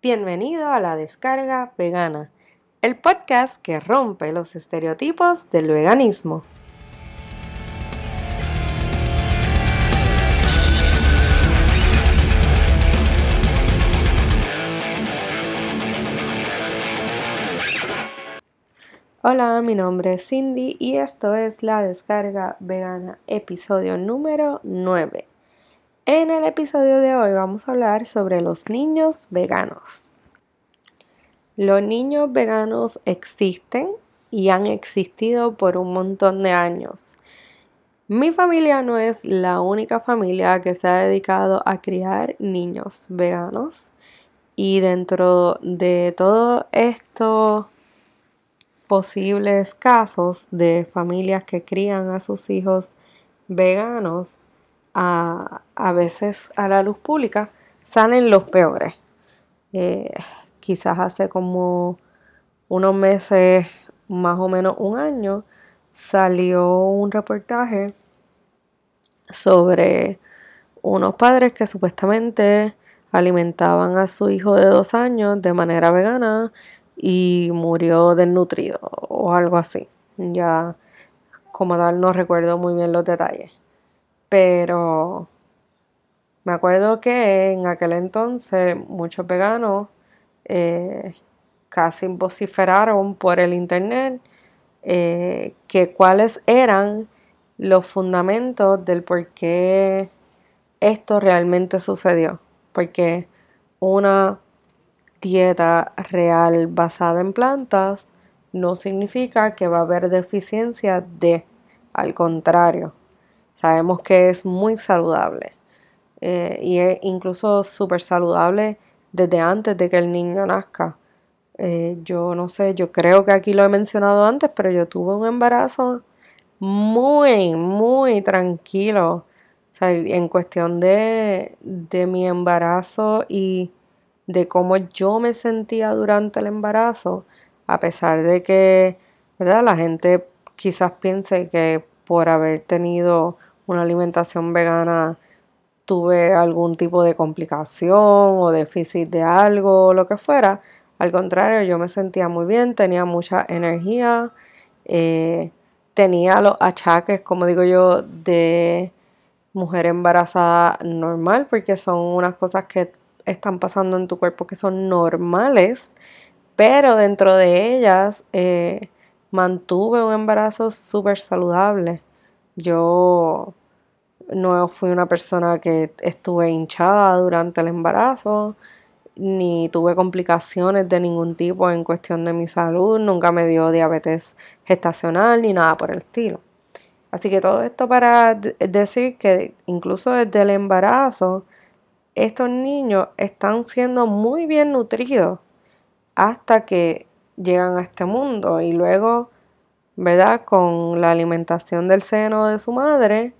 Bienvenido a la descarga vegana, el podcast que rompe los estereotipos del veganismo. Hola, mi nombre es Cindy y esto es la descarga vegana, episodio número 9. En el episodio de hoy vamos a hablar sobre los niños veganos. Los niños veganos existen y han existido por un montón de años. Mi familia no es la única familia que se ha dedicado a criar niños veganos y dentro de todos estos posibles casos de familias que crían a sus hijos veganos, a, veces a la luz pública, salen los peores. Eh, quizás hace como unos meses, más o menos un año, salió un reportaje sobre unos padres que supuestamente alimentaban a su hijo de dos años de manera vegana y murió desnutrido o algo así. Ya como tal no recuerdo muy bien los detalles. Pero me acuerdo que en aquel entonces muchos veganos eh, casi vociferaron por el internet eh, que cuáles eran los fundamentos del por qué esto realmente sucedió. Porque una dieta real basada en plantas no significa que va a haber deficiencia de, al contrario. Sabemos que es muy saludable eh, y es incluso súper saludable desde antes de que el niño nazca. Eh, yo no sé, yo creo que aquí lo he mencionado antes, pero yo tuve un embarazo muy, muy tranquilo. O sea, en cuestión de, de mi embarazo y de cómo yo me sentía durante el embarazo, a pesar de que, ¿verdad? La gente quizás piense que por haber tenido una alimentación vegana tuve algún tipo de complicación o déficit de algo o lo que fuera. Al contrario, yo me sentía muy bien, tenía mucha energía, eh, tenía los achaques, como digo yo, de mujer embarazada normal, porque son unas cosas que están pasando en tu cuerpo que son normales, pero dentro de ellas eh, mantuve un embarazo súper saludable. Yo no fui una persona que estuve hinchada durante el embarazo, ni tuve complicaciones de ningún tipo en cuestión de mi salud, nunca me dio diabetes gestacional ni nada por el estilo. Así que todo esto para decir que incluso desde el embarazo, estos niños están siendo muy bien nutridos hasta que llegan a este mundo y luego, ¿verdad? Con la alimentación del seno de su madre,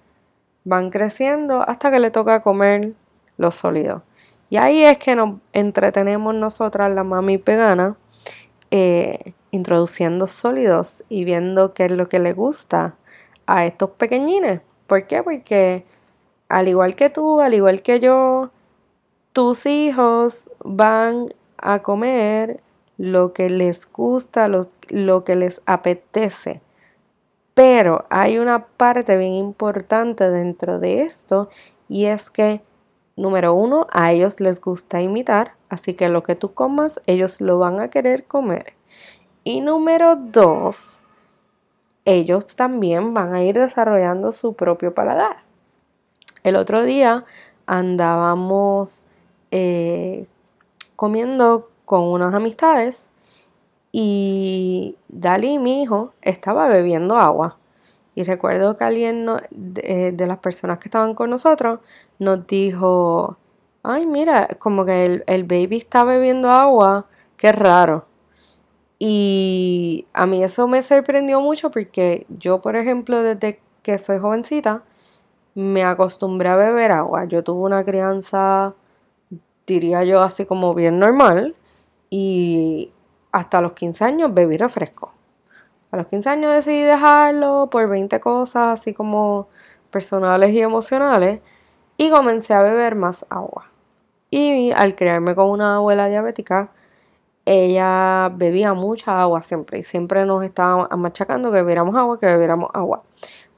van creciendo hasta que le toca comer los sólidos. Y ahí es que nos entretenemos nosotras, la mami vegana, eh, introduciendo sólidos y viendo qué es lo que le gusta a estos pequeñines. ¿Por qué? Porque al igual que tú, al igual que yo, tus hijos van a comer lo que les gusta, lo que les apetece. Pero hay una parte bien importante dentro de esto y es que, número uno, a ellos les gusta imitar, así que lo que tú comas, ellos lo van a querer comer. Y número dos, ellos también van a ir desarrollando su propio paladar. El otro día andábamos eh, comiendo con unas amistades y Dali, mi hijo, estaba bebiendo agua. Y recuerdo que alguien de, las personas que estaban con nosotros nos dijo, ay, mira, como que el, el baby está bebiendo agua, qué raro. Y a mí eso me sorprendió mucho porque yo, por ejemplo, desde que soy jovencita, me acostumbré a beber agua. Yo tuve una crianza, diría yo, así como bien normal. Y hasta los 15 años bebí refresco. A los 15 años decidí dejarlo por 20 cosas así como personales y emocionales y comencé a beber más agua. Y al criarme con una abuela diabética, ella bebía mucha agua siempre y siempre nos estaba machacando que bebiéramos agua, que bebiéramos agua.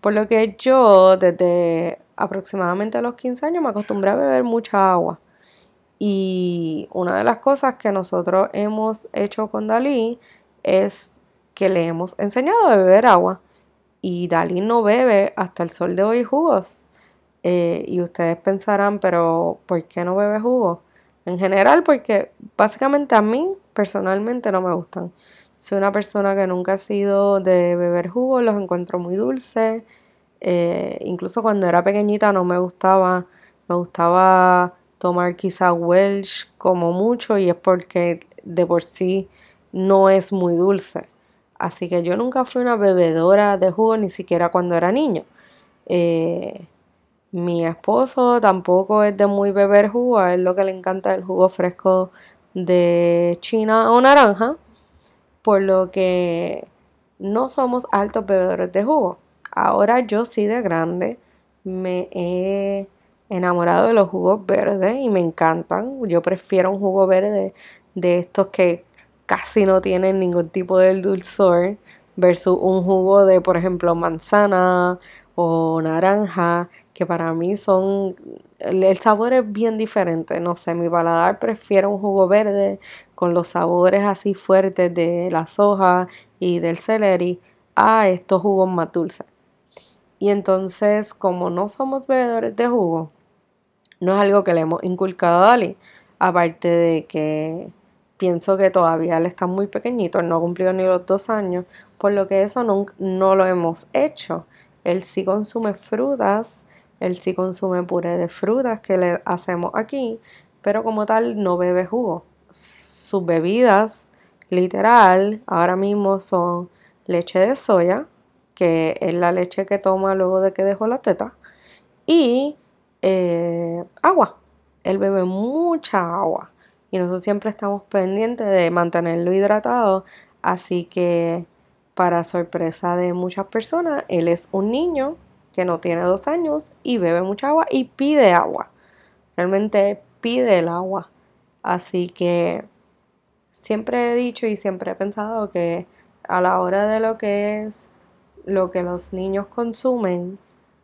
Por lo que yo desde aproximadamente los 15 años me acostumbré a beber mucha agua. Y una de las cosas que nosotros hemos hecho con Dalí es que le hemos enseñado a beber agua. Y Dalí no bebe hasta el sol de hoy jugos. Eh, y ustedes pensarán, pero ¿por qué no bebe jugo? En general, porque básicamente a mí personalmente no me gustan. Soy una persona que nunca ha sido de beber jugo, los encuentro muy dulces. Eh, incluso cuando era pequeñita no me gustaba. Me gustaba tomar quizá Welsh como mucho y es porque de por sí no es muy dulce. Así que yo nunca fui una bebedora de jugo ni siquiera cuando era niño. Eh, mi esposo tampoco es de muy beber jugo, a él lo que le encanta es el jugo fresco de China o naranja, por lo que no somos altos bebedores de jugo. Ahora yo sí de grande me he enamorado de los jugos verdes y me encantan. Yo prefiero un jugo verde de estos que casi no tienen ningún tipo de dulzor versus un jugo de, por ejemplo, manzana o naranja, que para mí son, el, sabor es bien diferente, no sé, mi paladar prefiere un jugo verde con los sabores así fuertes de la soja y del celery a estos jugos más dulces. Y entonces, como no somos bebedores de jugo, no es algo que le hemos inculcado a Dali, aparte de que pienso que todavía él está muy pequeñito, no ha cumplido ni los dos años, por lo que eso no, no lo hemos hecho. Él sí consume frutas, él sí consume puré de frutas que le hacemos aquí, pero como tal no bebe jugo. Sus bebidas, literal, ahora mismo son leche de soya, que es la leche que toma luego de que dejó la teta, y eh, agua. Él bebe mucha agua y nosotros siempre estamos pendientes de mantenerlo hidratado, así que para sorpresa de muchas personas, él es un niño que no tiene dos años y bebe mucha agua y pide agua. Realmente pide el agua. Así que siempre he dicho y siempre he pensado que a la hora de lo que es lo que los niños consumen,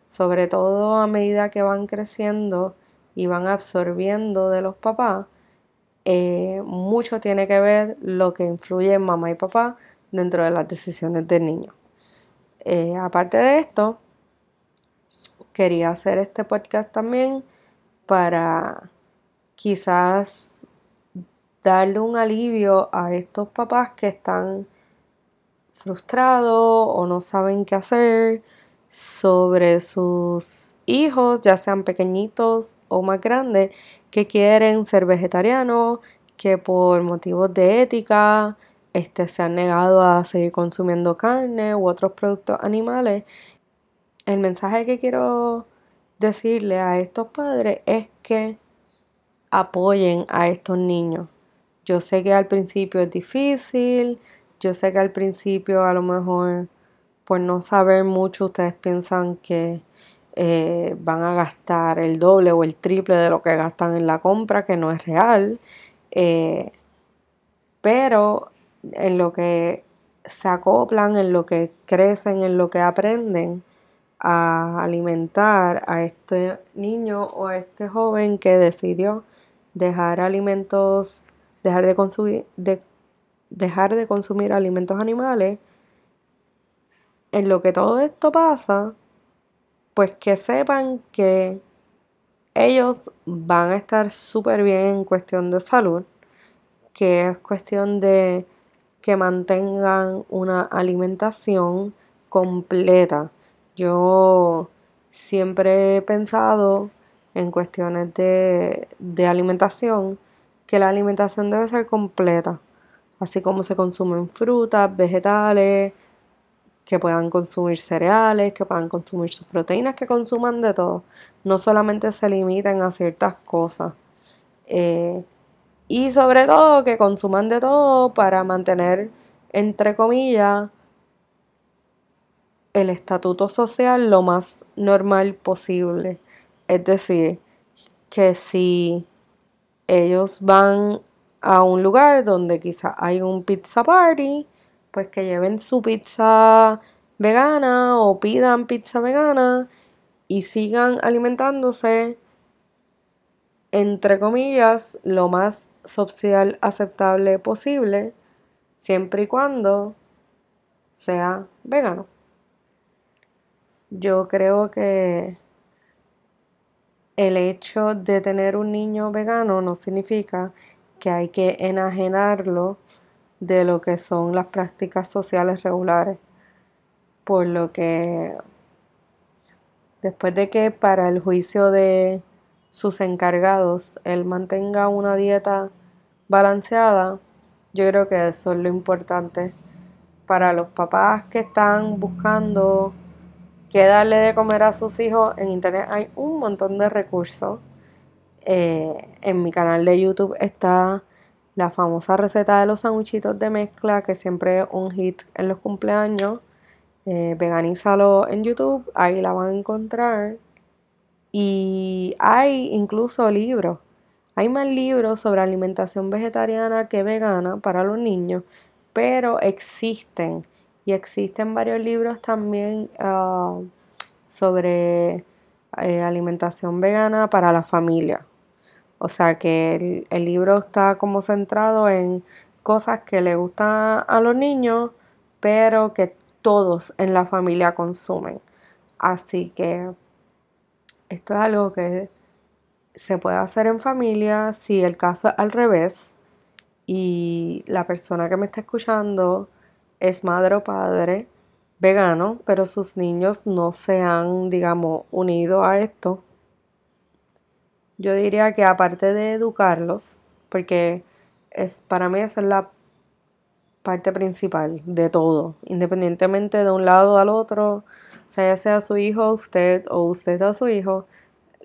sobre todo a medida que van creciendo y van absorbiendo de los papás, eh, mucho tiene que ver lo que influye mamá y papá dentro de las decisiones del niño. Eh, aparte de esto, quería hacer este podcast también para quizás darle un alivio a estos papás que están frustrados o no saben qué hacer sobre sus hijos, ya sean pequeñitos o más grandes, que quieren ser vegetarianos, que por motivos de ética este, se han negado a seguir consumiendo carne u otros productos animales el mensaje que quiero decirle a estos padres es que apoyen a estos niños. Yo sé que al principio es difícil, yo sé que al principio a lo mejor por no saber mucho ustedes piensan que eh, van a gastar el doble o el triple de lo que gastan en la compra, que no es real. Eh, pero en lo que se acoplan, en lo que crecen, en lo que aprenden, a alimentar a este niño o a este joven que decidió dejar alimentos, dejar de consumir, de, dejar de consumir alimentos animales, en lo que todo esto pasa, pues que sepan que ellos van a estar súper bien en cuestión de salud, que es cuestión de que mantengan una alimentación completa. Yo siempre he pensado en cuestiones de, alimentación que la alimentación debe ser completa, así como se consumen frutas, vegetales, que puedan consumir cereales, que puedan consumir sus proteínas, que consuman de todo. No solamente se limiten a ciertas cosas. Eh, y sobre todo que consuman de todo para mantener, entre comillas, el estatuto social lo más normal posible. Es decir, que si ellos van a un lugar donde quizá hay un pizza party, pues que lleven su pizza vegana o pidan pizza vegana y sigan alimentándose entre comillas lo más social aceptable posible siempre y cuando sea vegano. Yo creo que el hecho de tener un niño vegano no significa que hay que enajenarlo de lo que son las prácticas sociales regulares. Por lo que después de que para el juicio de sus encargados él mantenga una dieta balanceada, yo creo que eso es lo importante para los papás que están buscando qué darle de comer a sus hijos. En internet hay un montón de recursos. Eh, en mi canal de YouTube está la famosa receta de los sandwichitos de mezcla, que siempre es un hit en los cumpleaños. Eh, veganízalo en YouTube, ahí la van a encontrar. Y hay incluso libros. Hay más libros sobre alimentación vegetariana que vegana para los niños, pero existen. Y existen varios libros también ah, sobre eh, alimentación vegana para la familia. O sea que el, libro está como centrado en cosas que le gustan a los niños, pero que todos en la familia consumen. Así que esto es algo que se puede hacer en familia si el caso es al revés y la persona que me está escuchando es madre o padre vegano, pero sus niños no se han, digamos, unido a esto. Yo diría que aparte de educarlos, porque es para mí esa es la parte principal de todo, independientemente de un lado al otro, sea ya sea su hijo usted o usted a su hijo,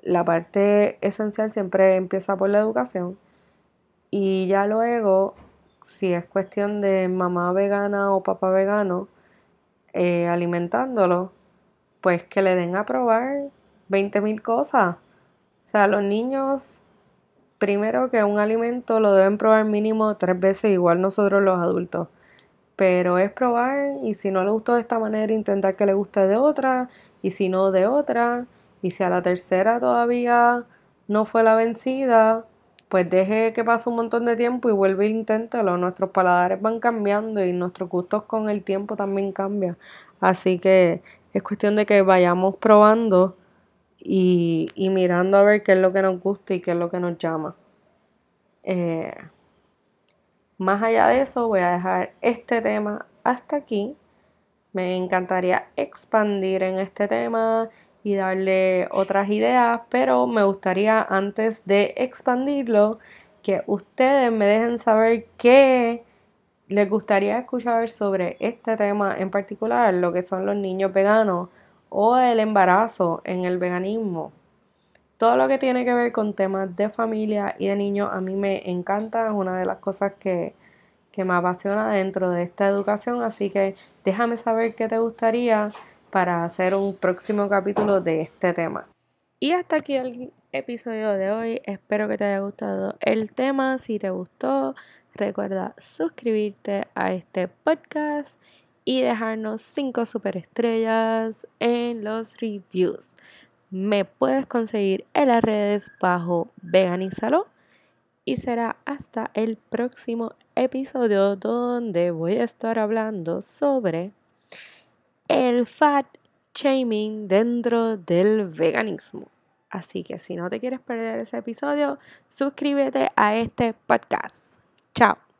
la parte esencial siempre empieza por la educación. Y ya luego, si es cuestión de mamá vegana o papá vegano, eh, alimentándolo, pues que le den a probar 20.000 cosas. O sea, los niños, primero que un alimento lo deben probar mínimo tres veces, igual nosotros los adultos. Pero es probar y si no le gustó de esta manera, intentar que le guste de otra y si no de otra. Y si a la tercera todavía no fue la vencida, pues deje que pase un montón de tiempo y vuelve e inténtalo. Nuestros paladares van cambiando y nuestros gustos con el tiempo también cambian. Así que es cuestión de que vayamos probando y, mirando a ver qué es lo que nos gusta y qué es lo que nos llama. Eh, más allá de eso, voy a dejar este tema hasta aquí. Me encantaría expandir en este tema y darle otras ideas, pero me gustaría antes de expandirlo que ustedes me dejen saber qué les gustaría escuchar sobre este tema en particular, lo que son los niños veganos o el embarazo en el veganismo. Todo lo que tiene que ver con temas de familia y de niños a mí me encanta, es una de las cosas que, que me apasiona dentro de esta educación, así que déjame saber qué te gustaría para hacer un próximo capítulo de este tema. Y hasta aquí el episodio de hoy. Espero que te haya gustado el tema. Si te gustó, recuerda suscribirte a este podcast y dejarnos 5 super estrellas en los reviews. Me puedes conseguir en las redes bajo Veganízalo. Y será hasta el próximo episodio donde voy a estar hablando sobre el fat shaming dentro del veganismo. Así que si no te quieres perder ese episodio, suscríbete a este podcast. Chao.